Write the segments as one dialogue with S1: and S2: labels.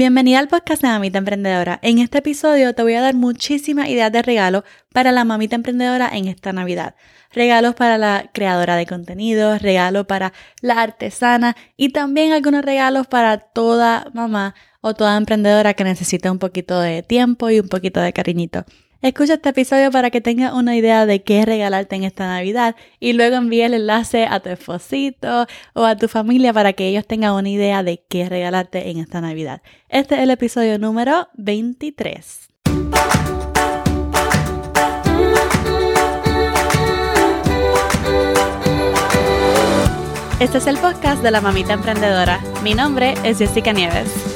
S1: Bienvenida al podcast de Mamita Emprendedora. En este episodio te voy a dar muchísimas ideas de regalo para la mamita emprendedora en esta Navidad. Regalos para la creadora de contenidos, regalos para la artesana y también algunos regalos para toda mamá o toda emprendedora que necesite un poquito de tiempo y un poquito de cariñito. Escucha este episodio para que tengas una idea de qué regalarte en esta Navidad y luego envíe el enlace a tu esposito o a tu familia para que ellos tengan una idea de qué regalarte en esta Navidad. Este es el episodio número 23. Este es el podcast de la mamita emprendedora. Mi nombre es Jessica Nieves.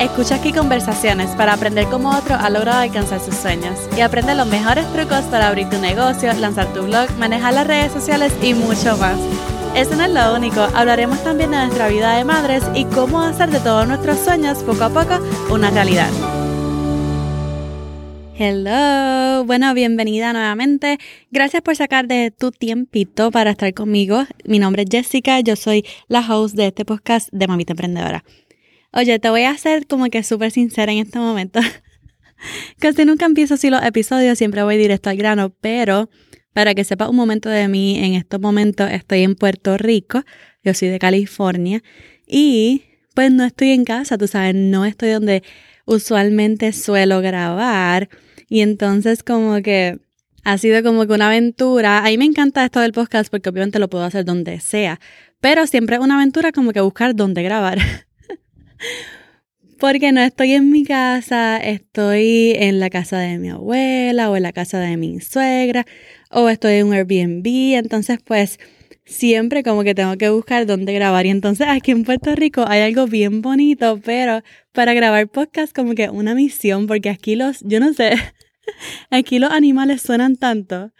S1: Escucha aquí conversaciones para aprender cómo otro ha logrado alcanzar sus sueños y aprende los mejores trucos para abrir tu negocio, lanzar tu blog, manejar las redes sociales y mucho más. Eso no es lo único, hablaremos también de nuestra vida de madres y cómo hacer de todos nuestros sueños poco a poco una realidad. Hello, bueno, bienvenida nuevamente. Gracias por sacar de tu tiempito para estar conmigo. Mi nombre es Jessica, yo soy la host de este podcast de Mamita Emprendedora. Oye, te voy a hacer como que súper sincera en este momento. Casi nunca empiezo así los episodios, siempre voy directo al grano, pero para que sepas un momento de mí, en estos momentos estoy en Puerto Rico, yo soy de California y pues no estoy en casa, tú sabes, no estoy donde usualmente suelo grabar y entonces como que ha sido como que una aventura. A mí me encanta esto del podcast porque obviamente lo puedo hacer donde sea, pero siempre es una aventura como que buscar dónde grabar. Porque no estoy en mi casa, estoy en la casa de mi abuela o en la casa de mi suegra o estoy en un Airbnb. Entonces, pues siempre como que tengo que buscar dónde grabar. Y entonces aquí en Puerto Rico hay algo bien bonito, pero para grabar podcast como que una misión, porque aquí los, yo no sé, aquí los animales suenan tanto.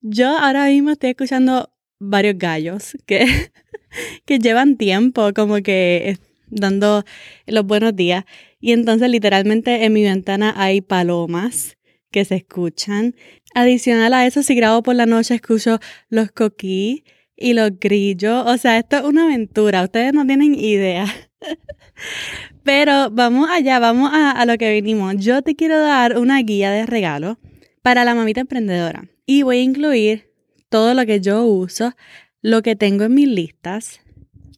S1: Yo ahora mismo estoy escuchando varios gallos que, que llevan tiempo como que dando los buenos días. Y entonces literalmente en mi ventana hay palomas que se escuchan. Adicional a eso, si grabo por la noche, escucho los coquí y los grillos. O sea, esto es una aventura. Ustedes no tienen idea. Pero vamos allá, vamos a, a, lo que vinimos. Yo te quiero dar una guía de regalo para la mamita emprendedora. Y voy a incluir todo lo que yo uso, lo que tengo en mis listas,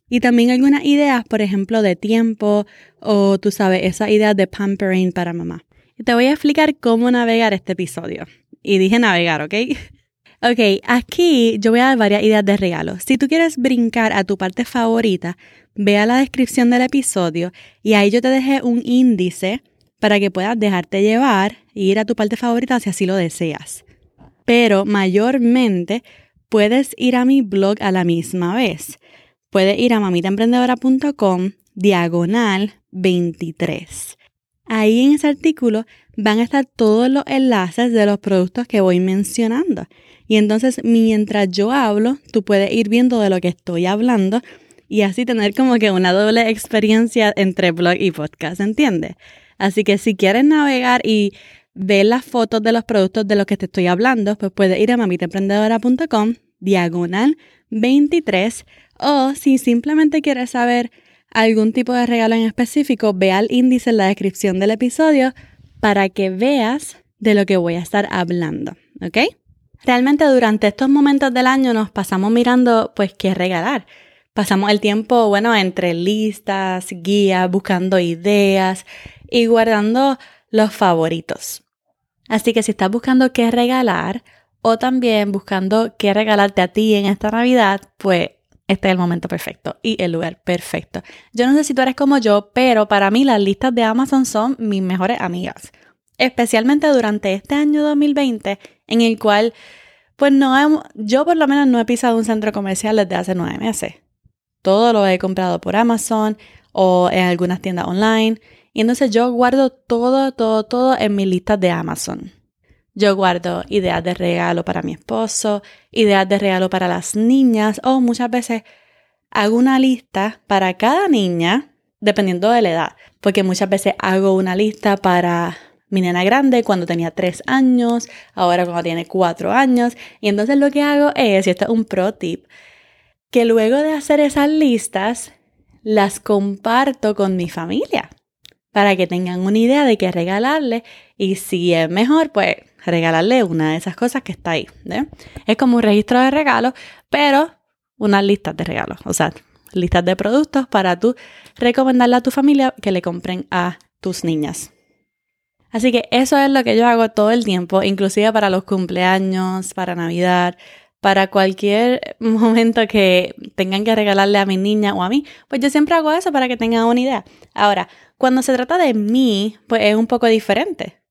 S1: y también algunas ideas, por ejemplo, de tiempo o tú sabes, esas ideas de pampering para mamá. Te voy a explicar cómo navegar este episodio. Y dije navegar, ¿ok? Ok, aquí yo voy a dar varias ideas de regalo. Si tú quieres brincar a tu parte favorita, ve a la descripción del episodio y ahí yo te dejé un índice para que puedas dejarte llevar e ir a tu parte favorita si así lo deseas. Pero mayormente puedes ir a mi blog a la misma vez puedes ir a mamitaemprendedora.com diagonal 23. Ahí en ese artículo van a estar todos los enlaces de los productos que voy mencionando. Y entonces mientras yo hablo, tú puedes ir viendo de lo que estoy hablando y así tener como que una doble experiencia entre blog y podcast, ¿entiendes? Así que si quieres navegar y ver las fotos de los productos de los que te estoy hablando, pues puedes ir a mamitaemprendedora.com diagonal 23 o si simplemente quieres saber algún tipo de regalo en específico, ve al índice en la descripción del episodio para que veas de lo que voy a estar hablando, ¿ok? Realmente durante estos momentos del año nos pasamos mirando pues qué regalar. Pasamos el tiempo, bueno, entre listas, guías, buscando ideas y guardando los favoritos. Así que si estás buscando qué regalar o también buscando qué regalarte a ti en esta Navidad, pues este es el momento perfecto y el lugar perfecto. Yo no sé si tú eres como yo, pero para mí las listas de Amazon son mis mejores amigas. Especialmente durante este año 2020, en el cual, pues no, yo por lo menos no he pisado un centro comercial desde hace nueve meses. Todo lo he comprado por Amazon o en algunas tiendas online. Y entonces yo guardo todo, todo, todo en mis listas de Amazon. Yo guardo ideas de regalo para mi esposo, ideas de regalo para las niñas o muchas veces hago una lista para cada niña dependiendo de la edad, porque muchas veces hago una lista para mi nena grande cuando tenía 3 años, ahora cuando tiene 4 años, y entonces lo que hago es, y esto es un pro tip, que luego de hacer esas listas, las comparto con mi familia. para que tengan una idea de qué regalarle y si es mejor, pues regalarle una de esas cosas que está ahí. Es como un registro de regalos, pero unas listas de regalos, o sea, listas de productos para tú recomendarle a tu familia que le compren a tus niñas. Así que eso es lo que yo hago todo el tiempo, inclusive para los cumpleaños, para Navidad, para cualquier momento que tengan que regalarle a mi niña o a mí, pues yo siempre hago eso para que tengan una idea. Ahora, cuando se trata de mí, pues es un poco diferente.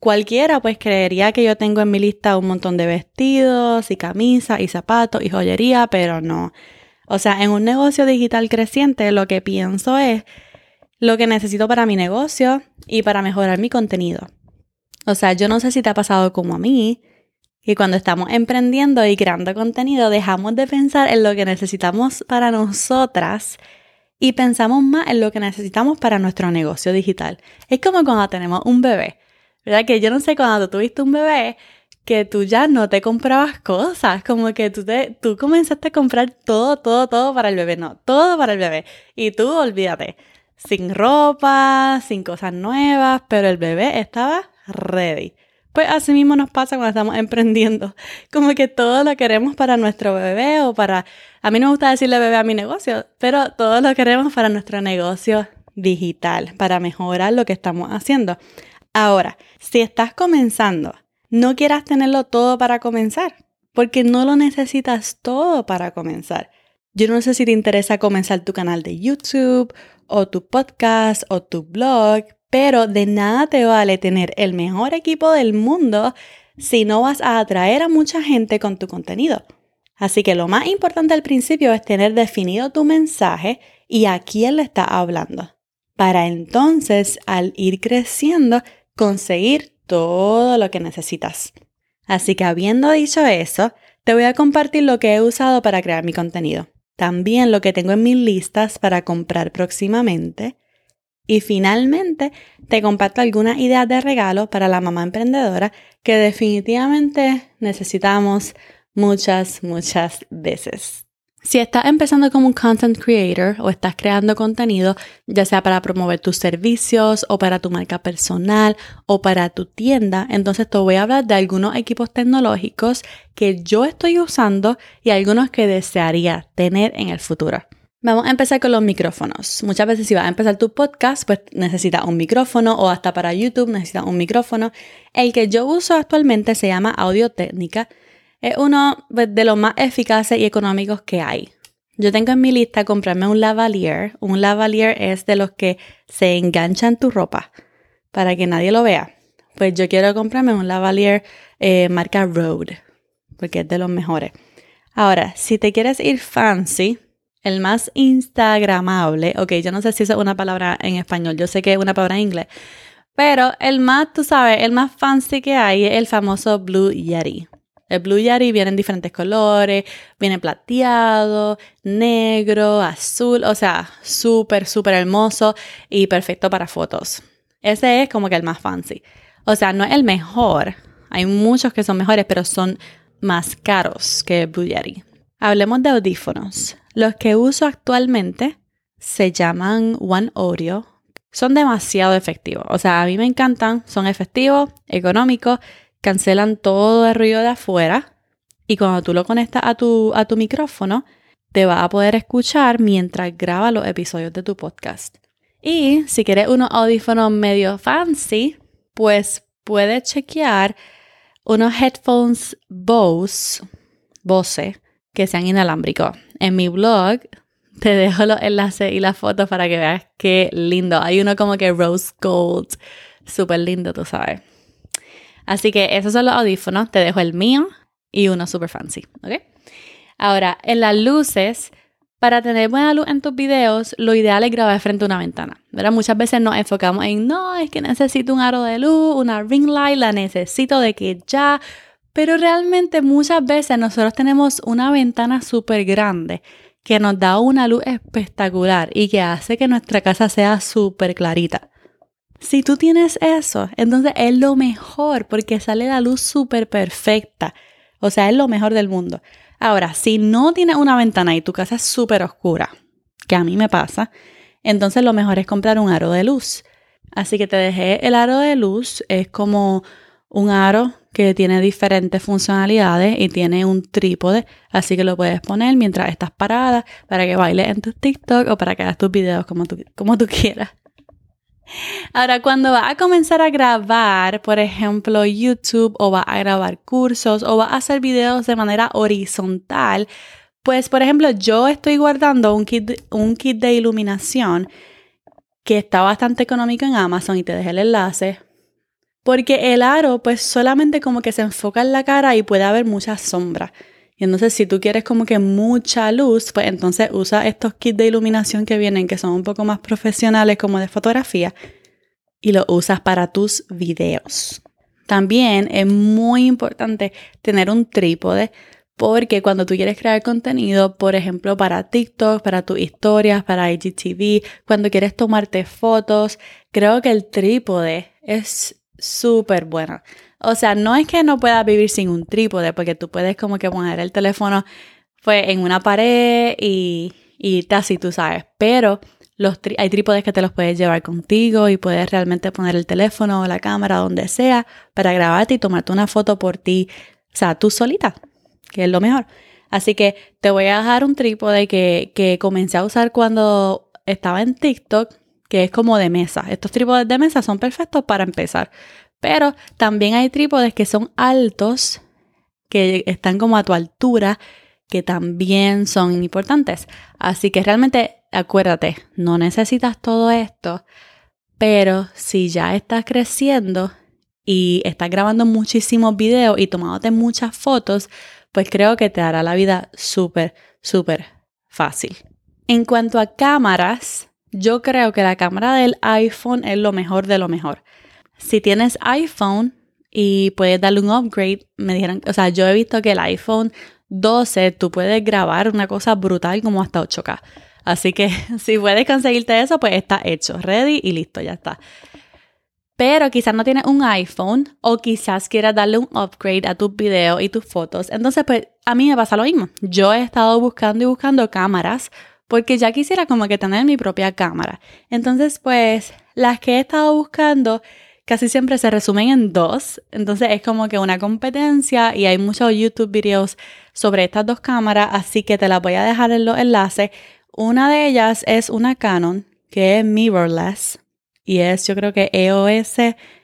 S1: Cualquiera pues creería que yo tengo en mi lista un montón de vestidos y camisas y zapatos y joyería, pero no. O sea, en un negocio digital creciente lo que pienso es lo que necesito para mi negocio y para mejorar mi contenido. O sea, yo no sé si te ha pasado como a mí, que cuando estamos emprendiendo y creando contenido dejamos de pensar en lo que necesitamos para nosotras y pensamos más en lo que necesitamos para nuestro negocio digital. Es como cuando tenemos un bebé, ¿verdad? Que yo no sé cuando tú tuviste un bebé que tú ya no te comprabas cosas, como que tú, te, tú comenzaste a comprar todo, todo, todo para el bebé, no, todo para el bebé. Y tú olvídate, sin ropa, sin cosas nuevas, pero el bebé estaba ready. Pues así mismo nos pasa cuando estamos emprendiendo. Como que todo lo queremos para nuestro bebé o para... A mí no me gusta decirle bebé a mi negocio, pero todo lo queremos para nuestro negocio digital, para mejorar lo que estamos haciendo. Ahora, si estás comenzando, no quieras tenerlo todo para comenzar, porque no lo necesitas todo para comenzar. Yo no sé si te interesa comenzar tu canal de YouTube o tu podcast o tu blog, pero de nada te vale tener el mejor equipo del mundo si no vas a atraer a mucha gente con tu contenido. Así que lo más importante al principio es tener definido tu mensaje y a quién le está hablando. Para entonces, al ir creciendo, conseguir todo lo que necesitas. Así que habiendo dicho eso, te voy a compartir lo que he usado para crear mi contenido. También lo que tengo en mis listas para comprar próximamente. Y finalmente, te comparto algunas ideas de regalo para la mamá emprendedora que definitivamente necesitamos muchas, muchas veces. Si estás empezando como un content creator o estás creando contenido, ya sea para promover tus servicios o para tu marca personal o para tu tienda, entonces te voy a hablar de algunos equipos tecnológicos que yo estoy usando y algunos que desearía tener en el futuro. Vamos a empezar con los micrófonos. Muchas veces si vas a empezar tu podcast, pues necesitas un micrófono o hasta para YouTube necesitas un micrófono. El que yo uso actualmente se llama Audio Técnica es uno pues, de los más eficaces y económicos que hay. Yo tengo en mi lista comprarme un lavalier. Un lavalier es de los que se enganchan tu ropa para que nadie lo vea. Pues yo quiero comprarme un lavalier eh, marca Road, porque es de los mejores. Ahora, si te quieres ir fancy, el más instagramable, ok, yo no sé si es una palabra en español, yo sé que es una palabra en inglés, pero el más, tú sabes, el más fancy que hay es el famoso Blue Yeti. El Blue Yeti viene en diferentes colores, viene plateado, negro, azul, o sea, súper, súper hermoso y perfecto para fotos. Ese es como que el más fancy. O sea, no es el mejor. Hay muchos que son mejores, pero son más caros que el Blue Yeti. Hablemos de audífonos. Los que uso actualmente se llaman One Audio. Son demasiado efectivos. O sea, a mí me encantan. Son efectivos, económicos cancelan todo el ruido de afuera y cuando tú lo conectas a tu, a tu micrófono, te va a poder escuchar mientras graba los episodios de tu podcast. Y si quieres unos audífonos medio fancy, pues puedes chequear unos headphones Bose, Bose que sean inalámbricos. En mi blog te dejo los enlaces y las fotos para que veas qué lindo. Hay uno como que rose gold, súper lindo, tú sabes. Así que esos son los audífonos. Te dejo el mío y uno super fancy, ¿ok? Ahora, en las luces, para tener buena luz en tus videos, lo ideal es grabar frente a una ventana. ¿verdad? Muchas veces nos enfocamos en, no, es que necesito un aro de luz, una ring light, la necesito de que ya. Pero realmente muchas veces nosotros tenemos una ventana súper grande que nos da una luz espectacular y que hace que nuestra casa sea súper clarita. Si tú tienes eso, entonces es lo mejor porque sale la luz súper perfecta. O sea, es lo mejor del mundo. Ahora, si no tienes una ventana y tu casa es súper oscura, que a mí me pasa, entonces lo mejor es comprar un aro de luz. Así que te dejé el aro de luz, es como un aro que tiene diferentes funcionalidades y tiene un trípode, así que lo puedes poner mientras estás parada para que bailes en tu TikTok o para que hagas tus videos como tú, como tú quieras. Ahora, cuando vas a comenzar a grabar, por ejemplo, YouTube o vas a grabar cursos o vas a hacer videos de manera horizontal, pues, por ejemplo, yo estoy guardando un kit, un kit de iluminación que está bastante económico en Amazon y te dejé el enlace. Porque el aro, pues solamente como que se enfoca en la cara y puede haber mucha sombra. Y entonces si tú quieres como que mucha luz, pues entonces usa estos kits de iluminación que vienen, que son un poco más profesionales como de fotografía, y lo usas para tus videos. También es muy importante tener un trípode porque cuando tú quieres crear contenido, por ejemplo, para TikTok, para tus historias, para IGTV, cuando quieres tomarte fotos, creo que el trípode es súper bueno. O sea, no es que no puedas vivir sin un trípode, porque tú puedes como que poner el teléfono pues, en una pared y, y así, tú sabes. Pero los hay trípodes que te los puedes llevar contigo y puedes realmente poner el teléfono o la cámara donde sea para grabarte y tomarte una foto por ti, o sea, tú solita que es lo mejor. Así que te voy a dejar un trípode que, que comencé a usar cuando estaba en TikTok, que es como de mesa. Estos trípodes de mesa son perfectos para empezar. Pero también hay trípodes que son altos, que están como a tu altura, que también son importantes. Así que realmente acuérdate, no necesitas todo esto, pero si ya estás creciendo y estás grabando muchísimos videos y tomándote muchas fotos, pues creo que te hará la vida súper, súper fácil. En cuanto a cámaras, yo creo que la cámara del iPhone es lo mejor de lo mejor. Si tienes iPhone y puedes darle un upgrade, me dijeron, o sea, yo he visto que el iPhone 12 tú puedes grabar una cosa brutal como hasta 8K. Así que si puedes conseguirte eso, pues está hecho, ready y listo, ya está pero quizás no tienes un iPhone o quizás quieras darle un upgrade a tus videos y tus fotos. Entonces, pues a mí me pasa lo mismo. Yo he estado buscando y buscando cámaras porque ya quisiera como que tener mi propia cámara. Entonces, pues las que he estado buscando casi siempre se resumen en dos. Entonces es como que una competencia y hay muchos YouTube videos sobre estas dos cámaras, así que te las voy a dejar en los enlaces. Una de ellas es una Canon que es mirrorless y es yo creo que EOS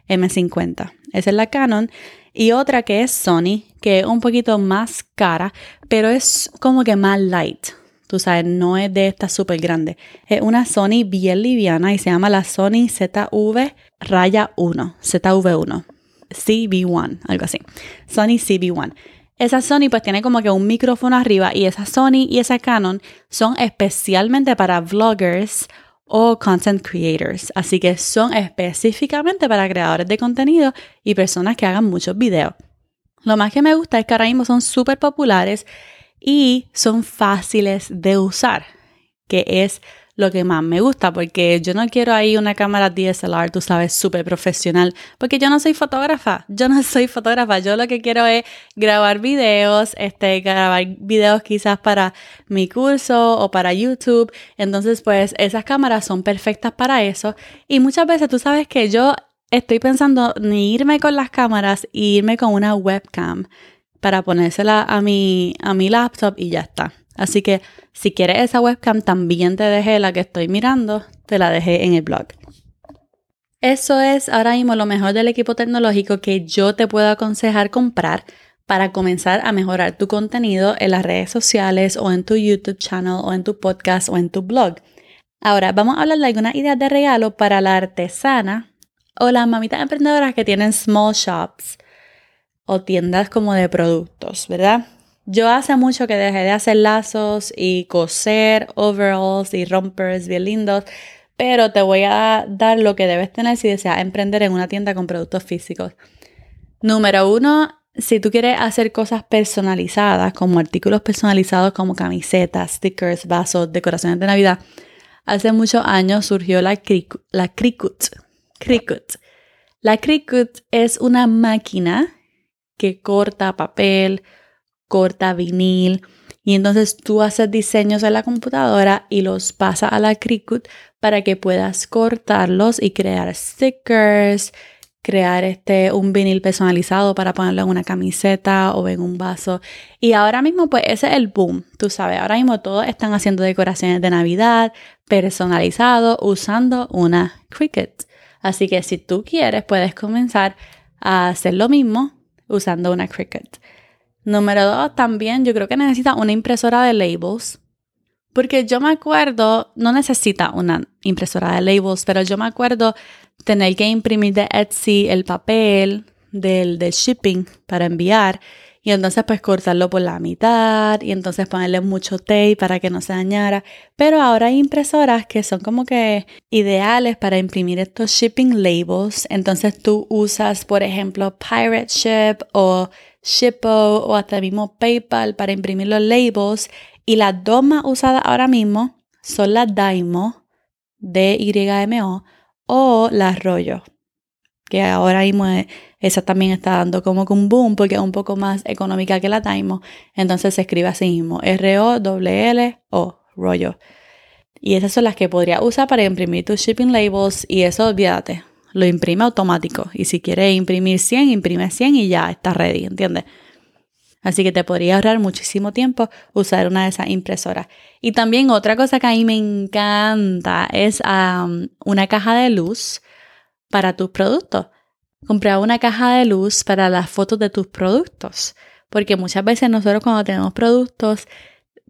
S1: M50. Esa es la Canon. Y otra que es Sony, que es un poquito más cara, pero es como que más light. Tú sabes, no es de esta súper grande. Es una Sony bien liviana y se llama la Sony ZV Raya 1, ZV1, CB1, algo así. Sony CB1. Esa Sony pues tiene como que un micrófono arriba y esa Sony y esa Canon son especialmente para vloggers o content creators, así que son específicamente para creadores de contenido y personas que hagan muchos videos. Lo más que me gusta es que ahora mismo son súper populares y son fáciles de usar, que es lo que más me gusta, porque yo no quiero ahí una cámara DSLR, tú sabes, súper profesional, porque yo no soy fotógrafa, yo no soy fotógrafa, yo lo que quiero es grabar videos, este, grabar videos quizás para mi curso o para YouTube, entonces pues esas cámaras son perfectas para eso y muchas veces tú sabes que yo estoy pensando ni irme con las cámaras e irme con una webcam para ponérsela a mi, a mi laptop y ya está. Así que si quieres esa webcam, también te dejé la que estoy mirando, te la dejé en el blog. Eso es ahora mismo lo mejor del equipo tecnológico que yo te puedo aconsejar comprar para comenzar a mejorar tu contenido en las redes sociales o en tu YouTube channel o en tu podcast o en tu blog. Ahora vamos a hablar de algunas ideas de regalo para la artesana o las mamitas emprendedoras que tienen small shops o tiendas como de productos, ¿verdad? Yo hace mucho que dejé de hacer lazos y coser overalls y rompers bien lindos, pero te voy a dar lo que debes tener si deseas emprender en una tienda con productos físicos. Número uno, si tú quieres hacer cosas personalizadas, como artículos personalizados como camisetas, stickers, vasos, decoraciones de Navidad, hace muchos años surgió la, la Cricut. Cricut. La Cricut es una máquina que corta papel, corta vinil Y entonces tú haces diseños en la computadora y los pasas a la Cricut para que puedas cortarlos y crear stickers, crear este, un vinil personalizado para ponerlo en una camiseta o en un vaso. Y ahora mismo, pues ese es el boom, tú sabes, ahora mismo todos están haciendo decoraciones de Navidad personalizado usando una Cricut. Así que si tú quieres, puedes comenzar a hacer lo mismo usando una Cricut. Número dos, también yo creo que necesita una impresora de labels. Porque yo me acuerdo, no necesita una impresora de labels, pero yo me acuerdo tener que imprimir de Etsy el papel del, del shipping para enviar y entonces pues cortarlo por la mitad y entonces ponerle mucho tape para que no se dañara. Pero ahora hay impresoras que son como que ideales para imprimir estos shipping labels. Entonces tú usas, por ejemplo, Pirate Ship o Shippo o hasta mismo PayPal para imprimir los labels. Y las dos más usadas ahora mismo son las Daimo, D-Y-M-O, o las Rollo, que ahora mismo esa también está dando como que un boom porque es un poco más económica que la Daimo. Entonces se escribe así mismo, R-O-L-L-O, Rollo. Y esas son las que podría usar para imprimir tus shipping labels y eso olvídate, lo imprime automático. Y si quieres imprimir 100, imprime 100 y ya está ready, ¿entiendes? Así que te podría ahorrar muchísimo tiempo usar una de esas impresoras. Y también otra cosa que a mí me encanta es una caja de luz para tus productos. Comprar una caja de luz para las fotos de tus productos. Porque muchas veces nosotros cuando tenemos productos,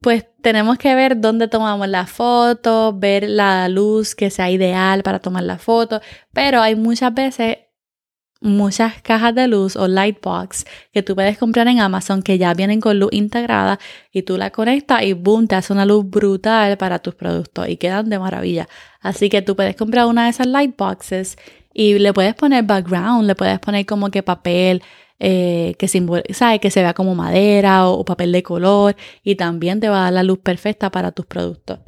S1: pues tenemos que ver dónde tomamos la foto, ver la luz que sea ideal para tomar la foto. Pero hay muchas veces muchas cajas de luz o lightbox que tú puedes comprar en Amazon que ya vienen con luz integrada y tú la conectas y boom, te hace una luz brutal para tus productos y quedan de maravilla. Así que tú puedes comprar una de esas lightboxes y le puedes poner background, le puedes poner como que papel eh, que, ¿sabe? que se vea como madera o papel de color y también te va a dar la luz perfecta para tus productos.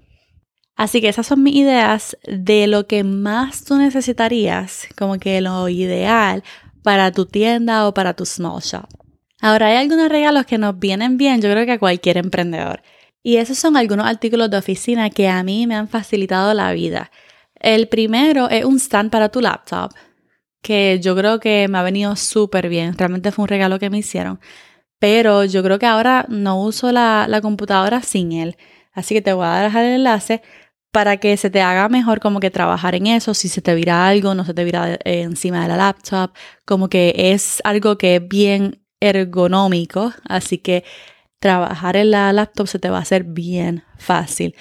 S1: Así que esas son mis ideas de lo que más tú necesitarías, como que lo ideal para tu tienda o para tu small shop. Ahora hay algunos regalos que nos vienen bien, yo creo que a cualquier emprendedor. Y esos son algunos artículos de oficina que a mí me han facilitado la vida. El primero es un stand para tu laptop, que yo creo que me ha venido súper bien. Realmente fue un regalo que me hicieron. Pero yo creo que ahora no uso la, la computadora sin él. Así que te voy a dejar el enlace para que se te haga mejor como que trabajar en eso, si se te vira algo, no se te vira eh, encima de la laptop, como que es algo que es bien ergonómico, así que trabajar en la laptop se te va a hacer bien fácil.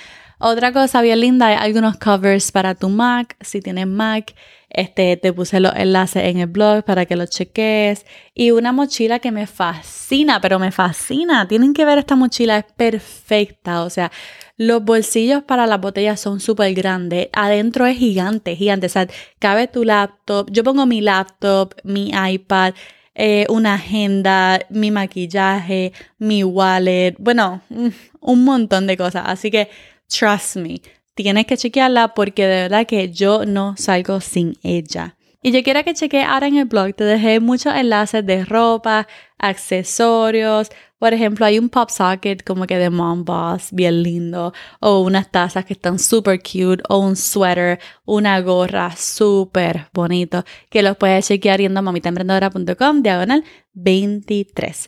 S1: Otra cosa bien linda, hay algunos covers para tu Mac, si tienes Mac, este, te puse los enlaces en el blog para que los cheques. Y una mochila que me fascina, pero me fascina. Tienen que ver esta mochila, es perfecta. O sea, los bolsillos para las botellas son súper grandes. Adentro es gigante, gigante. O sea, cabe tu laptop. Yo pongo mi laptop, mi iPad. Eh, una agenda, mi maquillaje, mi wallet, bueno, mm, un montón de cosas. Así que Trust me, tienes que chequearla porque de verdad que yo no salgo sin ella. Y yo quiero que cheque ahora en el blog, te dejé muchos enlaces de ropa, accesorios. Por ejemplo, hay un pop socket como que de Mom Boss, bien lindo. O unas tazas que están super cute. O un sweater, una gorra súper bonito. Que los puedes chequear yendo a mamitaemprendedora.com, diagonal 23.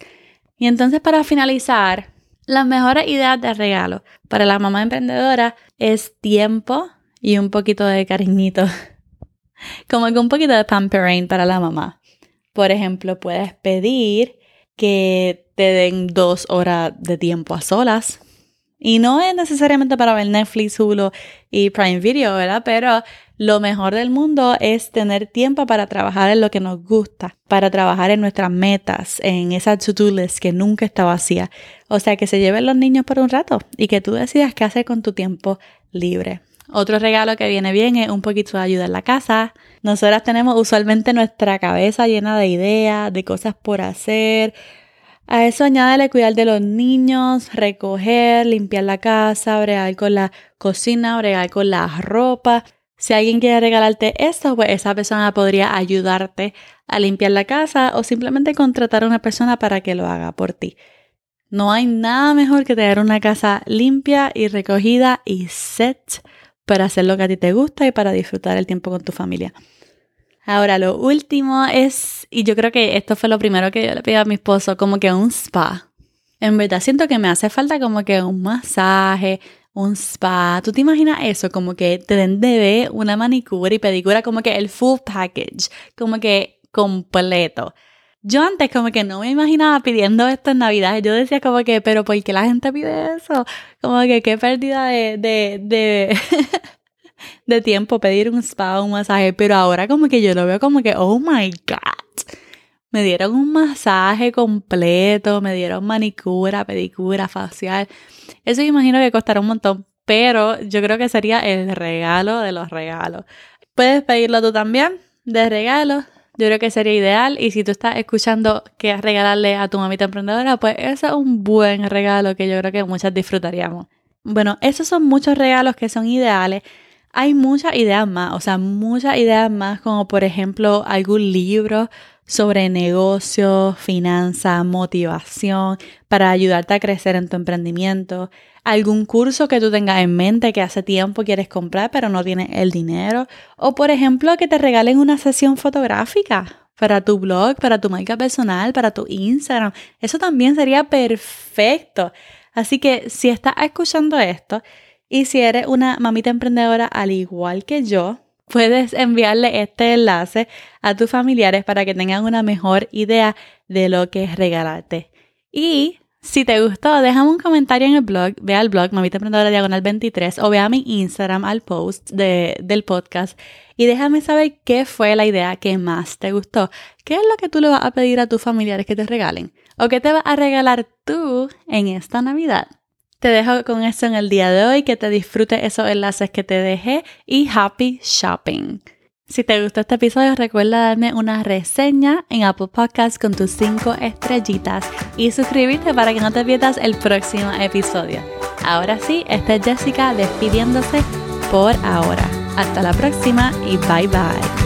S1: Y entonces para finalizar, las mejores ideas de regalo para la mamá emprendedora es tiempo y un poquito de cariñito. Como que un poquito de pampering para la mamá. Por ejemplo, puedes pedir que te den dos horas de tiempo a solas. Y no es necesariamente para ver Netflix, Hulu y Prime Video, ¿verdad? Pero lo mejor del mundo es tener tiempo para trabajar en lo que nos gusta, para trabajar en nuestras metas, en esa to-do list que nunca está vacía. O sea, que se lleven los niños por un rato y que tú decidas qué hacer con tu tiempo libre. Otro regalo que viene bien es un poquito de ayuda en la casa. Nosotras tenemos usualmente nuestra cabeza llena de ideas, de cosas por hacer. A eso añádele cuidar de los niños, recoger, limpiar la casa, bregar con la cocina, bregar con la ropa. Si alguien quiere regalarte esto, pues esa persona podría ayudarte a limpiar la casa o simplemente contratar a una persona para que lo haga por ti. No hay nada mejor que tener una casa limpia y recogida y set para hacer lo que a ti te gusta y para disfrutar el tiempo con tu familia. Ahora, lo último es, y yo creo que esto fue lo primero que yo le pedí a mi esposo, como que un spa. En verdad siento que me hace falta como que un masaje, un spa. ¿Tú te imaginas eso? Como que te den de una manicura y pedicura, como que el full package, como que completo. Yo antes como que no me imaginaba pidiendo esto en Navidad. Yo decía como que, pero ¿por qué la gente pide eso? Como que qué pérdida de, de, de, de tiempo pedir un spa o un masaje. Pero ahora como que yo lo veo como que, oh my God. Me dieron un masaje completo, me dieron manicura, pedicura, facial. Eso yo imagino que costará un montón, pero yo creo que sería el regalo de los regalos. Puedes pedirlo tú también de regalo yo creo que sería ideal. Y si tú estás escuchando que regalarle a tu mamita emprendedora, pues ese es un buen regalo que yo creo que muchas disfrutaríamos. Bueno, esos son muchos regalos que son ideales. Hay muchas ideas más, o sea, muchas ideas más, como por ejemplo algún libro sobre negocios, finanzas, motivación, para ayudarte a crecer en tu emprendimiento algún curso que tú tengas en mente que hace tiempo quieres comprar pero no tienes el dinero. O por ejemplo que te regalen una sesión fotográfica para tu blog, para tu marca personal, para tu Instagram. Eso también sería perfecto. Así que si estás escuchando esto y si eres una mamita emprendedora al igual que yo, puedes enviarle este enlace a tus familiares para que tengan una mejor idea de lo que es regalarte. Y si te gustó, déjame un comentario en el blog, ve al blog Mamita Emprendedora Diagonal 23 o ve a mi Instagram al post de, del podcast y déjame saber qué fue la idea que más te gustó. ¿Qué es lo que tú le vas a pedir a tus familiares que te regalen? ¿O qué te vas a regalar tú en esta Navidad? Te dejo con eso en el día de hoy, que te disfrutes esos enlaces que te dejé y happy shopping. Si te gustó este episodio, recuerda darme una reseña en Apple Podcasts con tus 5 estrellitas y suscribirte para que no te pierdas el próximo episodio. Ahora sí, esta es Jessica despidiéndose por ahora. Hasta la próxima y bye bye.